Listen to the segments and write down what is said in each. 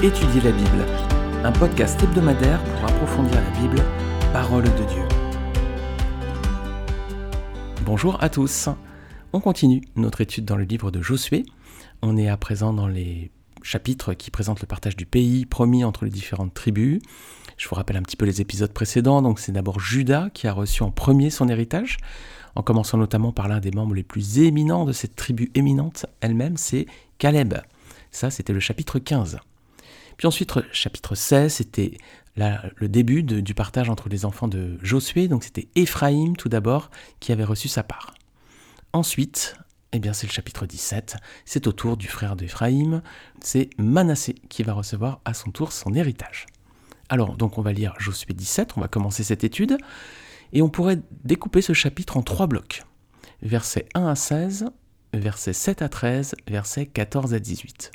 Étudier la Bible, un podcast hebdomadaire pour approfondir la Bible, parole de Dieu. Bonjour à tous. On continue notre étude dans le livre de Josué. On est à présent dans les chapitres qui présentent le partage du pays promis entre les différentes tribus. Je vous rappelle un petit peu les épisodes précédents. Donc c'est d'abord Judas qui a reçu en premier son héritage, en commençant notamment par l'un des membres les plus éminents de cette tribu éminente elle-même, c'est Caleb. Ça, c'était le chapitre 15. Puis ensuite, chapitre 16, c'était le début du partage entre les enfants de Josué. Donc c'était Éphraïm tout d'abord qui avait reçu sa part. Ensuite, eh c'est le chapitre 17. C'est au tour du frère d'Éphraïm. C'est Manassé qui va recevoir à son tour son héritage. Alors, donc on va lire Josué 17, on va commencer cette étude. Et on pourrait découper ce chapitre en trois blocs. Versets 1 à 16, versets 7 à 13, versets 14 à 18.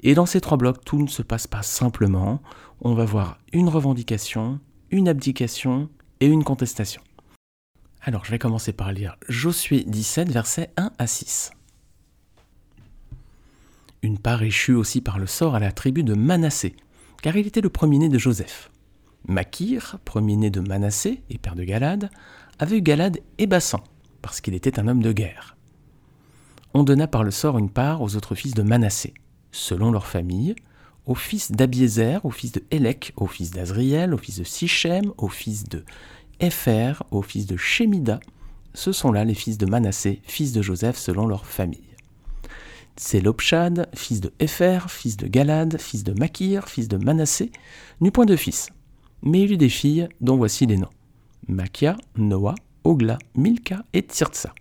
Et dans ces trois blocs, tout ne se passe pas simplement. On va voir une revendication, une abdication et une contestation. Alors je vais commencer par lire Josué 17, versets 1 à 6. Une part échut aussi par le sort à la tribu de Manassé, car il était le premier-né de Joseph. Makir, premier-né de Manassé et père de Galad, avait eu Galad et Bassan, parce qu'il était un homme de guerre. On donna par le sort une part aux autres fils de Manassé selon leur famille, aux fils d'Abiézer, aux fils de Hélec, aux fils d'Azriel, aux fils de Sichem, aux fils de Epher, aux fils de Shemida. Ce sont là les fils de Manassé, fils de Joseph, selon leur famille. Lopchad, fils de Epher, fils de Galad, fils de Makir, fils de Manassé, n'eut point de fils, mais il eut des filles, dont voici les noms. Makia, Noah, Ogla, Milka et Tirtsa.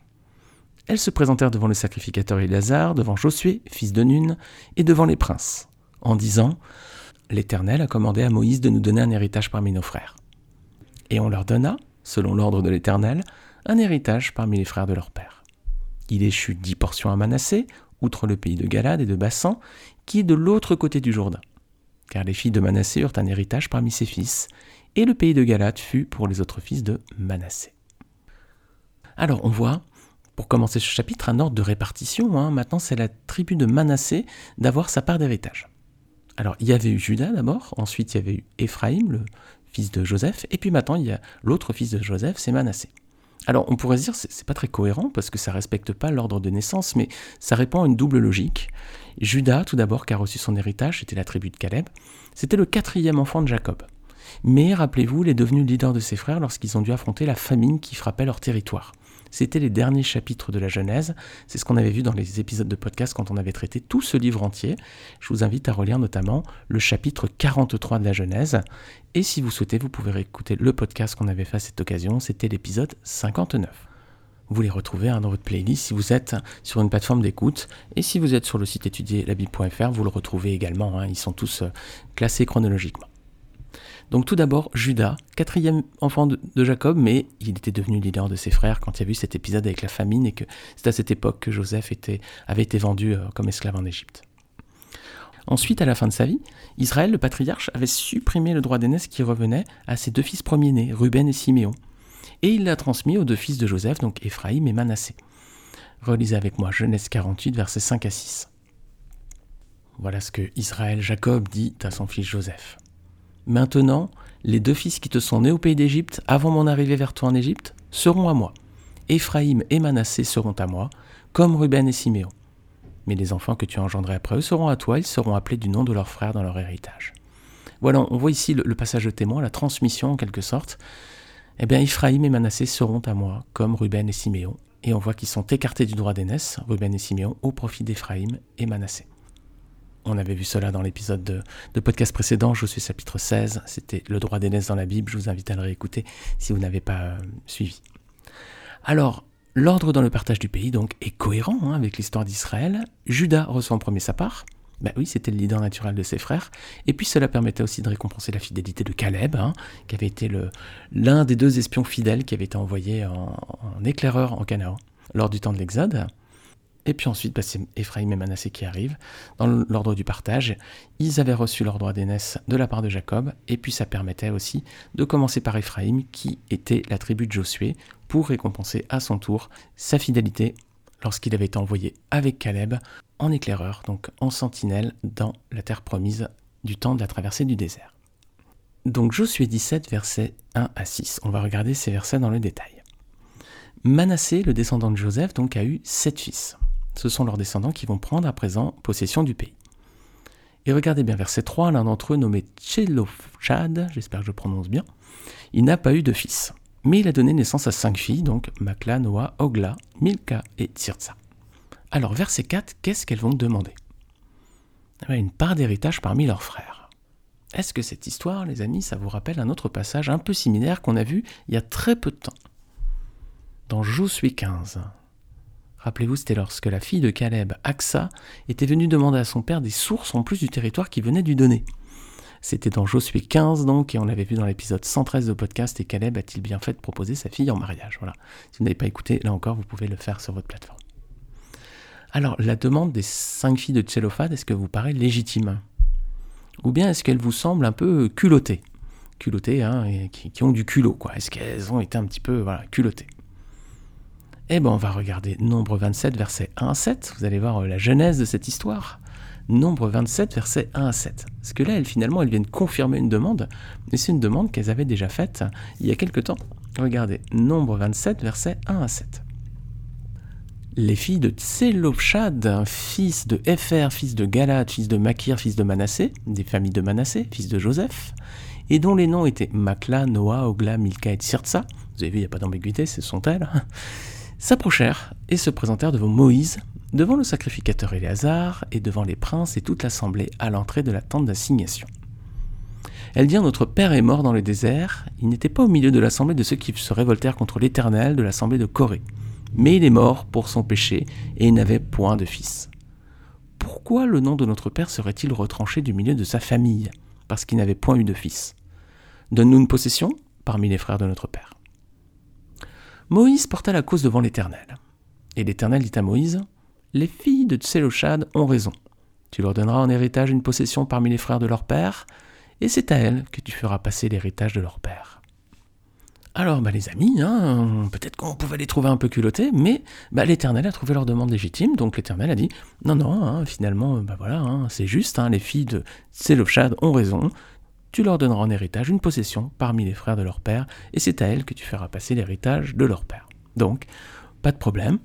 Elles se présentèrent devant le sacrificateur Éléazar, devant Josué, fils de Nun, et devant les princes, en disant L'Éternel a commandé à Moïse de nous donner un héritage parmi nos frères. Et on leur donna, selon l'ordre de l'Éternel, un héritage parmi les frères de leur père. Il échut dix portions à Manassé, outre le pays de Galade et de Bassan, qui est de l'autre côté du Jourdain. Car les filles de Manassé eurent un héritage parmi ses fils, et le pays de Galade fut pour les autres fils de Manassé. Alors on voit pour commencer ce chapitre, un ordre de répartition. Hein. Maintenant, c'est la tribu de Manassé d'avoir sa part d'héritage. Alors, il y avait eu Judas d'abord, ensuite il y avait eu Éphraïm, le fils de Joseph, et puis maintenant il y a l'autre fils de Joseph, c'est Manassé. Alors, on pourrait se dire, c'est pas très cohérent parce que ça respecte pas l'ordre de naissance, mais ça répond à une double logique. Judas, tout d'abord, qui a reçu son héritage, c'était la tribu de Caleb, c'était le quatrième enfant de Jacob. Mais rappelez-vous, il est devenu leader de ses frères lorsqu'ils ont dû affronter la famine qui frappait leur territoire. C'était les derniers chapitres de la Genèse. C'est ce qu'on avait vu dans les épisodes de podcast quand on avait traité tout ce livre entier. Je vous invite à relire notamment le chapitre 43 de la Genèse. Et si vous souhaitez, vous pouvez réécouter le podcast qu'on avait fait à cette occasion. C'était l'épisode 59. Vous les retrouvez hein, dans votre playlist si vous êtes sur une plateforme d'écoute. Et si vous êtes sur le site étudierlabible.fr, vous le retrouvez également. Hein. ils sont tous euh, classés chronologiquement. Donc tout d'abord, Judas, quatrième enfant de, Jacob, mais il était devenu leader de ses frères quand il y a eu cet épisode avec la famine et que c'est à cette époque que Joseph avait été vendu euh, comme esclave en Égypte. Ensuite, à la fin de sa vie, Israël, le patriarche, avait supprimé le droit d'aînesse qui revenait à ses deux fils premiers-nés, Ruben et Siméon. Et il l'a transmis aux deux fils de Joseph, donc Éphraïm et Manassé. Relisez avec moi Genèse 48, versets 5 à 6. Voilà ce que Israël Jacob dit à son fils Joseph. Maintenant, les deux fils qui te sont nés au pays d'Égypte, avant mon arrivée vers toi en Égypte, seront à moi. Éphraïm et Manassé seront à moi, comme Ruben et Siméon. Mais les enfants que tu as engendrés après eux seront à toi, ils seront appelés du nom de leur frère dans leur héritage. Voilà, on voit ici le, passage de témoin, la transmission en quelque sorte. Eh bien, Éphraïm et Manassé seront à moi, comme Ruben et Siméon. Et on voit qu'ils sont écartés du droit d'aînesse, Ruben et Siméon, au profit d'Éphraïm et Manassé. On avait vu cela dans l'épisode de, podcast précédent, je suis chapitre 16, c'était le droit d'aînesse dans la Bible, je vous invite à le réécouter si vous n'avez pas euh, suivi. Alors, l'ordre dans le partage du pays donc est cohérent hein, avec l'histoire d'Israël. Judas reçoit en premier sa part, ben oui, c'était le leader naturel de ses frères. Et puis cela permettait aussi de récompenser la fidélité de Caleb, hein, qui avait été l'un des deux espions fidèles qui avait été envoyé en, en éclaireur en Canaan lors du temps de l'Exode. Et puis ensuite, bah, c'est Ephraim et Manassé qui arrivent dans l'ordre du partage. Ils avaient reçu leur droit d'aînesse de la part de Jacob, et puis ça permettait aussi de commencer par Ephraim, qui était la tribu de Josué, pour récompenser à son tour sa fidélité lorsqu'il avait été envoyé avec Caleb en éclaireur, donc en sentinelle dans la terre promise du temps de la traversée du désert. Donc Josué 17, versets 1 à 6. On va regarder ces versets dans le détail. Manassé, le descendant de Joseph, donc a eu sept fils. Ce sont leurs descendants qui vont prendre à présent possession du pays. Et regardez bien, verset 3, l'un d'entre eux nommé Tchelofchad, j'espère que je prononce bien, il n'a pas eu de fils. Mais il a donné naissance à cinq filles, donc Makla, Noah, Ogla, Milka et Tirza. Alors, verset 4, qu'est-ce qu'elles vont demander? Eh Une part d'héritage parmi leurs frères. Est-ce que cette histoire, les amis, ça vous rappelle un autre passage un peu similaire qu'on a vu il y a très peu de temps? Dans Josué 15. Rappelez-vous, c'était lorsque la fille de Caleb, Aksa, était venue demander à son père des sources en plus du territoire qu'il venait de lui donner. C'était dans Josué 15 donc, et on l'avait vu dans l'épisode 113 de podcast, et Caleb a-t-il bien fait de proposer sa fille en mariage? Voilà. Si vous n'avez pas écouté, là encore, vous pouvez le faire sur votre plateforme. Alors, la demande des cinq filles de Tchélophade, est-ce que vous paraît légitime? Ou bien est-ce qu'elle vous semble un peu culottée? Culottée, hein, qui, qui, ont du culot, quoi. Est-ce qu'elles ont été un petit peu, voilà, culottées? Eh bien, on va regarder Nombre 27, verset 1 à 7. Vous allez voir euh, la genèse de cette histoire. Nombre 27, verset 1 à 7. Parce que là, elles, finalement, elles viennent confirmer une demande, mais c'est une demande qu'elles avaient déjà faite il y a quelque temps. Regardez, Nombre 27, verset 1 à 7. Les filles de Tselopshad, fils de Epher, fils de Galad, fils de Makir, fils de Manassé, des familles de Manassé, fils de Joseph, et dont les noms étaient Makla, Noah, Ogla, Milka et Tsirtsa. Vous avez vu, il n'y a pas d'ambiguïté, ce sont elles s'approchèrent et se présentèrent devant Moïse, devant le sacrificateur Éléazar et devant les princes et toute l'assemblée à l'entrée de la tente d'assignation. Elles dirent Notre père est mort dans le désert, il n'était pas au milieu de l'assemblée de ceux qui se révoltèrent contre l'Éternel de l'assemblée de Corée, mais il est mort pour son péché et il n'avait point de fils. Pourquoi le nom de notre père serait-il retranché du milieu de sa famille? Parce qu'il n'avait point eu de fils. Donne-nous une possession parmi les frères de notre père. Moïse porta la cause devant l'Éternel. Et l'Éternel dit à Moïse, Les filles de Tseloshad ont raison. Tu leur donneras en héritage une possession parmi les frères de leur père, et c'est à elles que tu feras passer l'héritage de leur père. Alors, bah, les amis, hein, peut-être qu'on pouvait les trouver un peu culottés, mais bah, l'Éternel a trouvé leur demande légitime, donc l'Éternel a dit non, non, hein, finalement, bah, voilà, hein, c'est juste, les filles de Tseloshad ont raison, tu leur donneras en héritage une possession parmi les frères de leur père, et c'est à elles que tu feras passer l'héritage de leur père. Donc, pas de problème.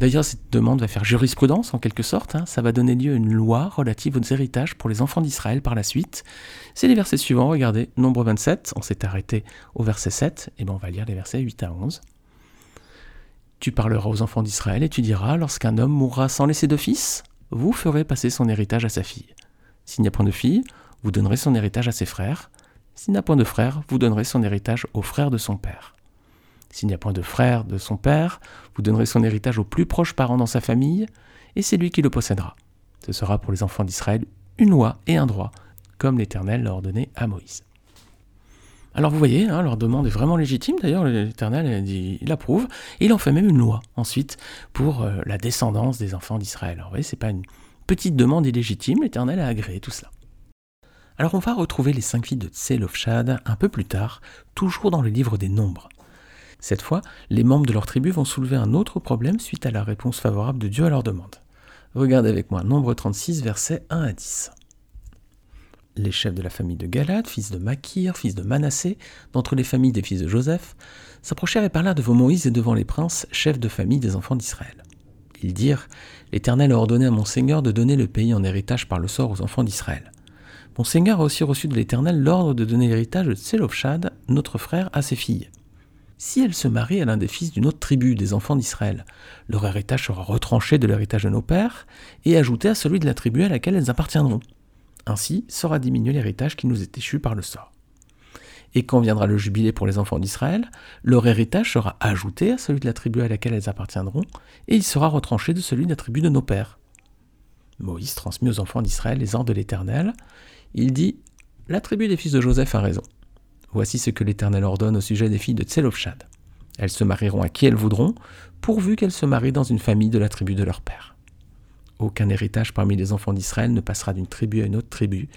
D'ailleurs, cette demande va faire jurisprudence en quelque sorte, hein. ça va donner lieu à une loi relative aux héritages pour les enfants d'Israël par la suite. C'est les versets suivants, regardez, nombre 27, on s'est arrêté au verset 7, et bien on va lire les versets 8 à 11. Tu parleras aux enfants d'Israël et tu diras, lorsqu'un homme mourra sans laisser de fils, vous ferez passer son héritage à sa fille. S'il n'y a point de fille, vous donnerez son héritage à ses frères. S'il n'a point de frère, vous donnerez son héritage aux frères de son père. S'il n'y a point de frère de son père, vous donnerez son héritage aux plus proches parents dans sa famille, et c'est lui qui le possédera. Ce sera pour les enfants d'Israël une loi et un droit, comme l'Éternel l'a ordonné à Moïse. Alors vous voyez, hein, leur demande est vraiment légitime, d'ailleurs l'Éternel dit, il approuve, et il en fait même une loi ensuite pour euh, la descendance des enfants d'Israël. Alors vous voyez, c'est pas une petite demande illégitime, l'Éternel a agréé tout cela. Alors on va retrouver les cinq filles de Tselofshad un peu plus tard, toujours dans le livre des Nombres. Cette fois, les membres de leur tribu vont soulever un autre problème suite à la réponse favorable de Dieu à leur demande. Regardez avec moi Nombre 36, versets 1 à 10. Les chefs de la famille de Galad, fils de Makir, fils de Manassé, d'entre les familles des fils de Joseph, s'approchèrent et parlèrent devant Moïse et devant les princes, chefs de famille des enfants d'Israël. Ils dirent L'Éternel a ordonné à mon Seigneur de donner le pays en héritage par le sort aux enfants d'Israël. Mon Seigneur a aussi reçu de l'Éternel l'ordre de donner l'héritage de Tselofshad, notre frère, à ses filles. Si elles se marient à l'un des fils d'une autre tribu, des enfants d'Israël, leur héritage sera retranché de l'héritage de nos pères et ajouté à celui de la tribu à laquelle elles appartiendront. Ainsi sera diminué l'héritage qui nous est échu par le sort. Et quand viendra le jubilé pour les enfants d'Israël, leur héritage sera ajouté à celui de la tribu à laquelle elles appartiendront, et il sera retranché de celui de la tribu de nos pères. Moïse transmet aux enfants d'Israël les ordres de l'Éternel, il dit La tribu des fils de Joseph a raison. Voici ce que l'Éternel ordonne au sujet des filles de Tselofshad. Elles se marieront à qui elles voudront, pourvu qu'elles se marient dans une famille de la tribu de leur père. Aucun héritage parmi les enfants d'Israël ne passera d'une tribu à une autre tribu,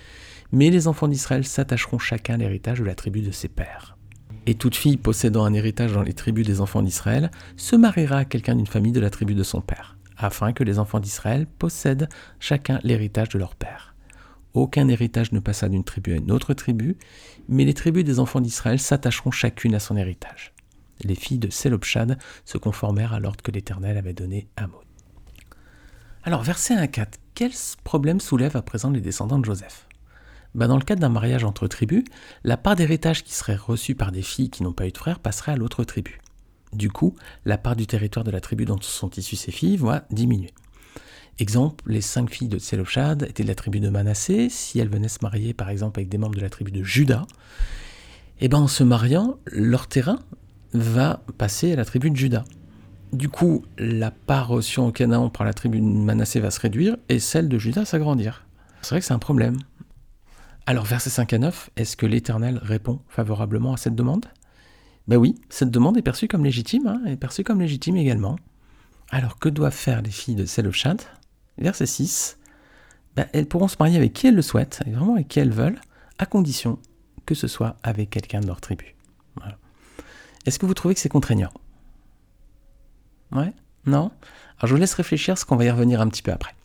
mais les enfants d'Israël s'attacheront chacun à l'héritage de la tribu de ses pères. Et toute fille possédant un héritage dans les tribus des enfants d'Israël se mariera à quelqu'un d'une famille de la tribu de son père, afin que les enfants d'Israël possèdent chacun l'héritage de leur père. Aucun héritage ne passa d'une tribu à une autre tribu, mais les tribus des enfants d'Israël s'attacheront chacune à son héritage. Les filles de Selopshad se conformèrent à l'ordre que l'Éternel avait donné à Moïse. Alors, verset 1 4, quel problème soulèvent à présent les descendants de Joseph? Ben, Dans le cadre d'un mariage entre tribus, la part d'héritage qui serait reçue par des filles qui n'ont pas eu de frères passerait à l'autre tribu. Du coup, la part du territoire de la tribu dont sont issues ces filles va diminuer. Exemple, les cinq filles de Tselophad étaient de la tribu de Manassé. Si elles venaient se marier, par exemple, avec des membres de la tribu de Juda, eh ben, en se mariant, leur terrain va passer à la tribu de Juda. Du coup, la part reçue en Canaan par la tribu de Manassé va se réduire et celle de Juda s'agrandir. C'est vrai que c'est un problème. Alors, versets 5 à 9, est-ce que l'Éternel répond favorablement à cette demande? Ben oui, cette demande est perçue comme légitime, hein, est perçue comme légitime également. Alors que doivent faire les filles de Selochat Verset 6. Ben, elles pourront se marier avec qui elles le souhaitent, et vraiment avec qui elles veulent, à condition que ce soit avec quelqu'un de leur tribu. Est-ce que vous trouvez que c'est contraignant? Ouais? Non? Alors je vous laisse réfléchir, parce qu'on va y revenir un petit peu après.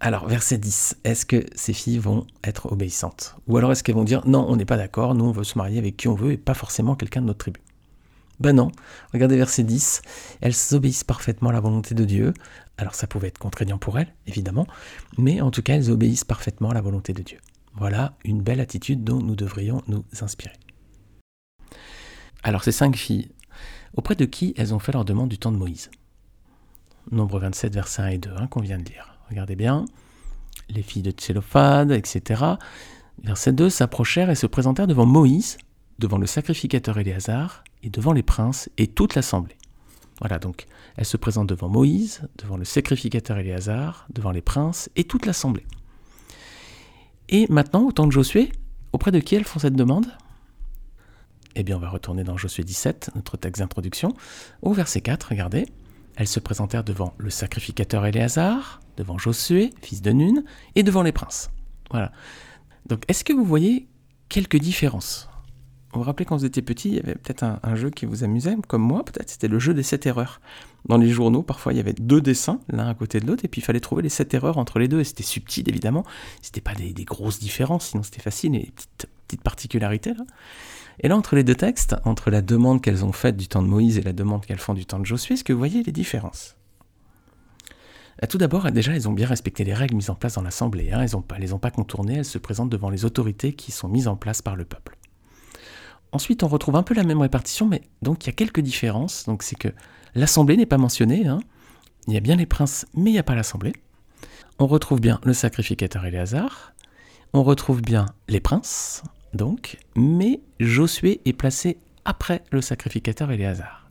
Alors, verset 10, est-ce que ces filles vont être obéissantes? Ou alors est-ce qu'elles vont dire non, on n'est pas d'accord, nous on veut se marier avec qui on veut et pas forcément quelqu'un de notre tribu? Ben non, regardez verset 10, elles obéissent parfaitement à la volonté de Dieu. Alors ça pouvait être contraignant pour elles, évidemment, mais en tout cas elles obéissent parfaitement à la volonté de Dieu. Voilà une belle attitude dont nous devrions nous inspirer. Alors ces cinq filles, auprès de qui elles ont fait leur demande du temps de Moïse? Nombre 27, versets 1 et 2, hein, qu'on vient de lire. Regardez bien. Les filles de Tsélophade, etc. Verset 2 s'approchèrent et se présentèrent devant Moïse, devant le sacrificateur Éléazar, et devant les princes et toute l'assemblée. Voilà, donc elles se présentent devant Moïse, devant le sacrificateur Éléazar, devant les princes et toute l'assemblée. Et maintenant, au temps de Josué, auprès de qui elles font cette demande? Eh bien, on va retourner dans Josué 17, notre texte d'introduction, au verset 4, regardez. Elles se présentèrent devant le sacrificateur Éléazar, devant Josué, fils de Nun, et devant les princes. Voilà. Donc, est-ce que vous voyez quelques différences Vous vous rappelez quand vous étiez petit, il y avait peut-être un, jeu qui vous amusait, comme moi, peut-être, c'était le jeu des sept erreurs. Dans les journaux, parfois, il y avait deux dessins, l'un à côté de l'autre, et puis il fallait trouver les sept erreurs entre les deux, et c'était subtil, évidemment. C'était pas des, grosses différences, sinon c'était facile, et des petites, particularités, là. Et là, entre les deux textes, entre la demande qu'elles ont faite du temps de Moïse et la demande qu'elles font du temps de Josué, est-ce que vous voyez les différences? Euh, tout d'abord, déjà, elles ont bien respecté les règles mises en place dans l'Assemblée. Hein. Elles ne les ont pas contournées, elles se présentent devant les autorités qui sont mises en place par le peuple. Ensuite, on retrouve un peu la même répartition, mais donc il y a quelques différences. Donc c'est que l'Assemblée n'est pas mentionnée. Hein. Il y a bien les princes, mais il n'y a pas l'Assemblée. On retrouve bien le sacrificateur Éléazar. On retrouve bien les princes, donc, mais Josué est placé après le sacrificateur Éléazar.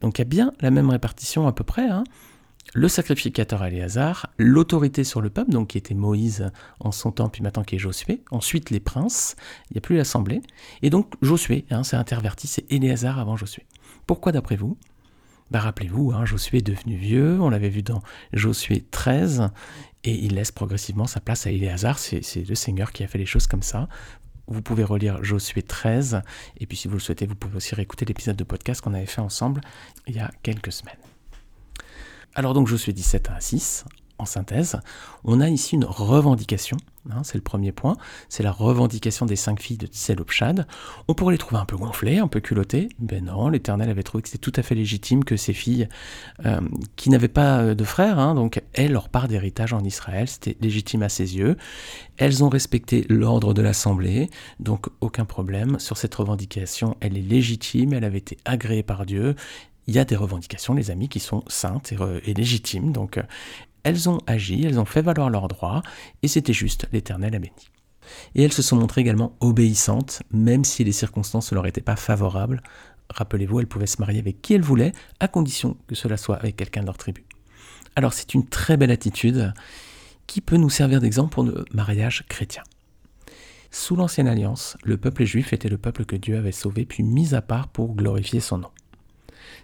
Donc il y a bien la même répartition à peu près. Hein. Le sacrificateur Éléazar, l'autorité sur le peuple, donc qui était Moïse en son temps, puis maintenant qui est Josué, ensuite les princes, il n'y a plus l'assemblée, et donc Josué, hein, c'est interverti, c'est Éléazar avant Josué. Pourquoi d'après vous? Bah, Rappelez-vous, hein, Josué est devenu vieux, on l'avait vu dans Josué 13, et il laisse progressivement sa place à Éléazar, c'est le Seigneur qui a fait les choses comme ça, vous pouvez relire Josué 13, et puis si vous le souhaitez, vous pouvez aussi réécouter l'épisode de podcast qu'on avait fait ensemble il y a quelques semaines. Alors donc Josué 17 à 6, en synthèse, on a ici une revendication, hein, c'est le premier point, c'est la revendication des cinq filles de Tselopshad. On pourrait les trouver un peu gonflées, un peu culottées, ben non, l'Éternel avait trouvé que c'était tout à fait légitime que ces filles, euh, qui n'avaient pas euh, de frères, hein, donc aient leur part d'héritage en Israël, c'était légitime à ses yeux. Elles ont respecté l'ordre de l'Assemblée, donc aucun problème sur cette revendication, elle est légitime, elle avait été agréée par Dieu, il y a des revendications, les amis, qui sont saintes et, légitimes. Donc, euh, elles ont agi, elles ont fait valoir leurs droits, et c'était juste, l'Éternel a béni. Et elles se sont montrées également obéissantes, même si les circonstances ne leur étaient pas favorables. Rappelez-vous, elles pouvaient se marier avec qui elles voulaient, à condition que cela soit avec quelqu'un de leur tribu. Alors c'est une très belle attitude qui peut nous servir d'exemple pour le mariage chrétien. Sous l'Ancienne Alliance, le peuple juif était le peuple que Dieu avait sauvé puis mis à part pour glorifier son nom.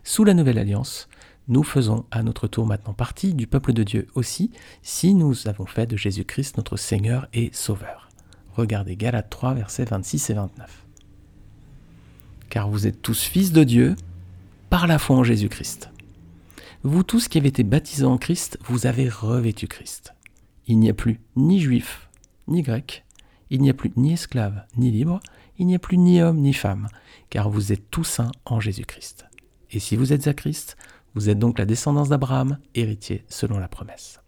Sous la Nouvelle Alliance, nous faisons à notre tour maintenant partie du peuple de Dieu aussi, si nous avons fait de Jésus-Christ notre Seigneur et Sauveur. Regardez Galates 3, versets 26 et 29. Car vous êtes tous fils de Dieu par la foi en Jésus-Christ. Vous tous qui avez été baptisés en Christ, vous avez revêtu Christ. Il n'y a plus ni juif, ni grec, il n'y a plus ni esclave ni libre, il n'y a plus ni homme ni femme, car vous êtes tous un en Jésus-Christ. Et si vous êtes à Christ, vous êtes donc la descendance d'Abraham, héritier selon la promesse.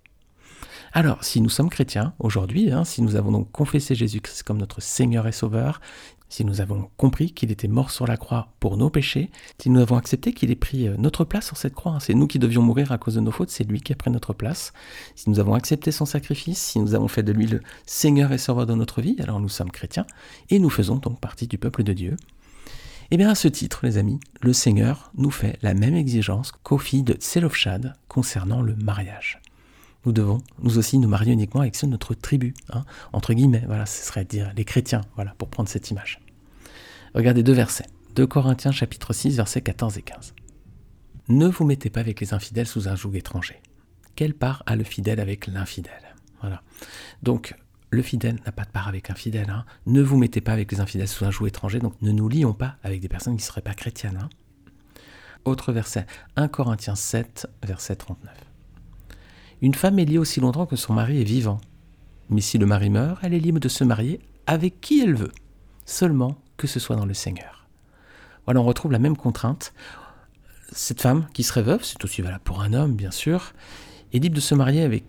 Alors, si nous sommes chrétiens aujourd'hui, hein, si nous avons donc confessé Jésus-Christ comme notre Seigneur et Sauveur, si nous avons compris qu'il était mort sur la croix pour nos péchés, si nous avons accepté qu'il ait pris euh, notre place sur cette croix, hein, c'est nous qui devions mourir à cause de nos fautes, c'est lui qui a pris notre place, si nous avons accepté son sacrifice, si nous avons fait de lui le Seigneur et Sauveur de notre vie, alors nous sommes chrétiens, et nous faisons donc partie du peuple de Dieu. Eh bien, à ce titre, les amis, le Seigneur nous fait la même exigence qu'aux filles de Tselofshad concernant le mariage nous devons nous aussi nous marier uniquement avec ceux de notre tribu, hein, entre guillemets, voilà, ce serait dire les chrétiens, voilà, pour prendre cette image. Regardez deux versets, 2 Corinthiens chapitre 6, versets 14 et 15. Ne vous mettez pas avec les infidèles sous un joug étranger. Quelle part a le fidèle avec l'infidèle? Voilà. Donc, le fidèle n'a pas de part avec un fidèle. Hein. Ne vous mettez pas avec les infidèles sous un joug étranger, donc ne nous lions pas avec des personnes qui ne seraient pas chrétiennes. Hein. Autre verset, 1 Corinthiens 7, verset 39. Une femme est liée aussi longtemps que son mari est vivant. Mais si le mari meurt, elle est libre de se marier avec qui elle veut, seulement que ce soit dans le Seigneur. Voilà, on retrouve la même contrainte. Cette femme qui serait veuve, c'est aussi valable pour un homme, bien sûr, est libre de se marier avec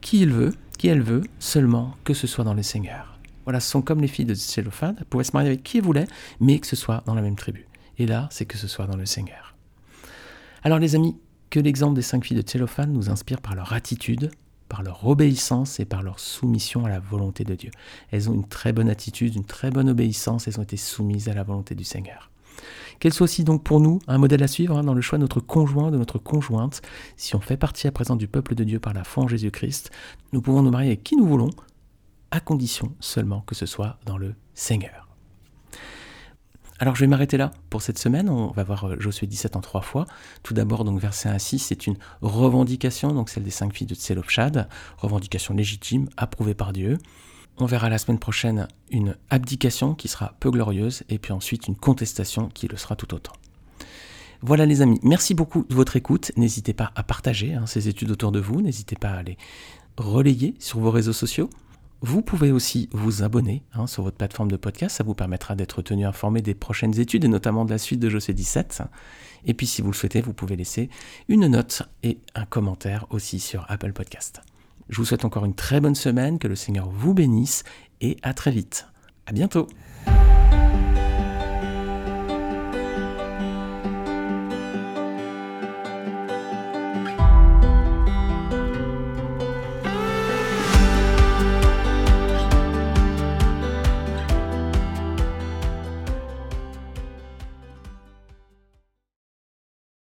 qui il veut, qui elle veut, seulement que ce soit dans le Seigneur. Voilà, ce sont comme les filles de Tsélophane, elles pouvaient se marier avec qui elles voulaient, mais que ce soit dans la même tribu. Et là, c'est que ce soit dans le Seigneur. Alors les amis, que l'exemple des cinq filles de Tchélophane nous inspire par leur attitude, par leur obéissance et par leur soumission à la volonté de Dieu. Elles ont une très bonne attitude, une très bonne obéissance, elles ont été soumises à la volonté du Seigneur. Qu'elles soient aussi donc pour nous un modèle à suivre hein, dans le choix de notre conjoint, de notre conjointe. Si on fait partie à présent du peuple de Dieu par la foi en Jésus-Christ, nous pouvons nous marier avec qui nous voulons, à condition seulement que ce soit dans le Seigneur. Alors je vais m'arrêter là pour cette semaine. On va voir euh, Josué 17 en trois fois. Tout d'abord, donc verset 1 à 6, c'est une revendication, donc celle des cinq filles de Tselopshad, revendication légitime, approuvée par Dieu. On verra la semaine prochaine une abdication qui sera peu glorieuse, et puis ensuite une contestation qui le sera tout autant. Voilà les amis, merci beaucoup de votre écoute. N'hésitez pas à partager hein, ces études autour de vous, n'hésitez pas à les relayer sur vos réseaux sociaux. Vous pouvez aussi vous abonner hein, sur votre plateforme de podcast, ça vous permettra d'être tenu informé des prochaines études et notamment de la suite de José 17. Et puis si vous le souhaitez, vous pouvez laisser une note et un commentaire aussi sur Apple Podcast. Je vous souhaite encore une très bonne semaine, que le Seigneur vous bénisse et à très vite. À bientôt.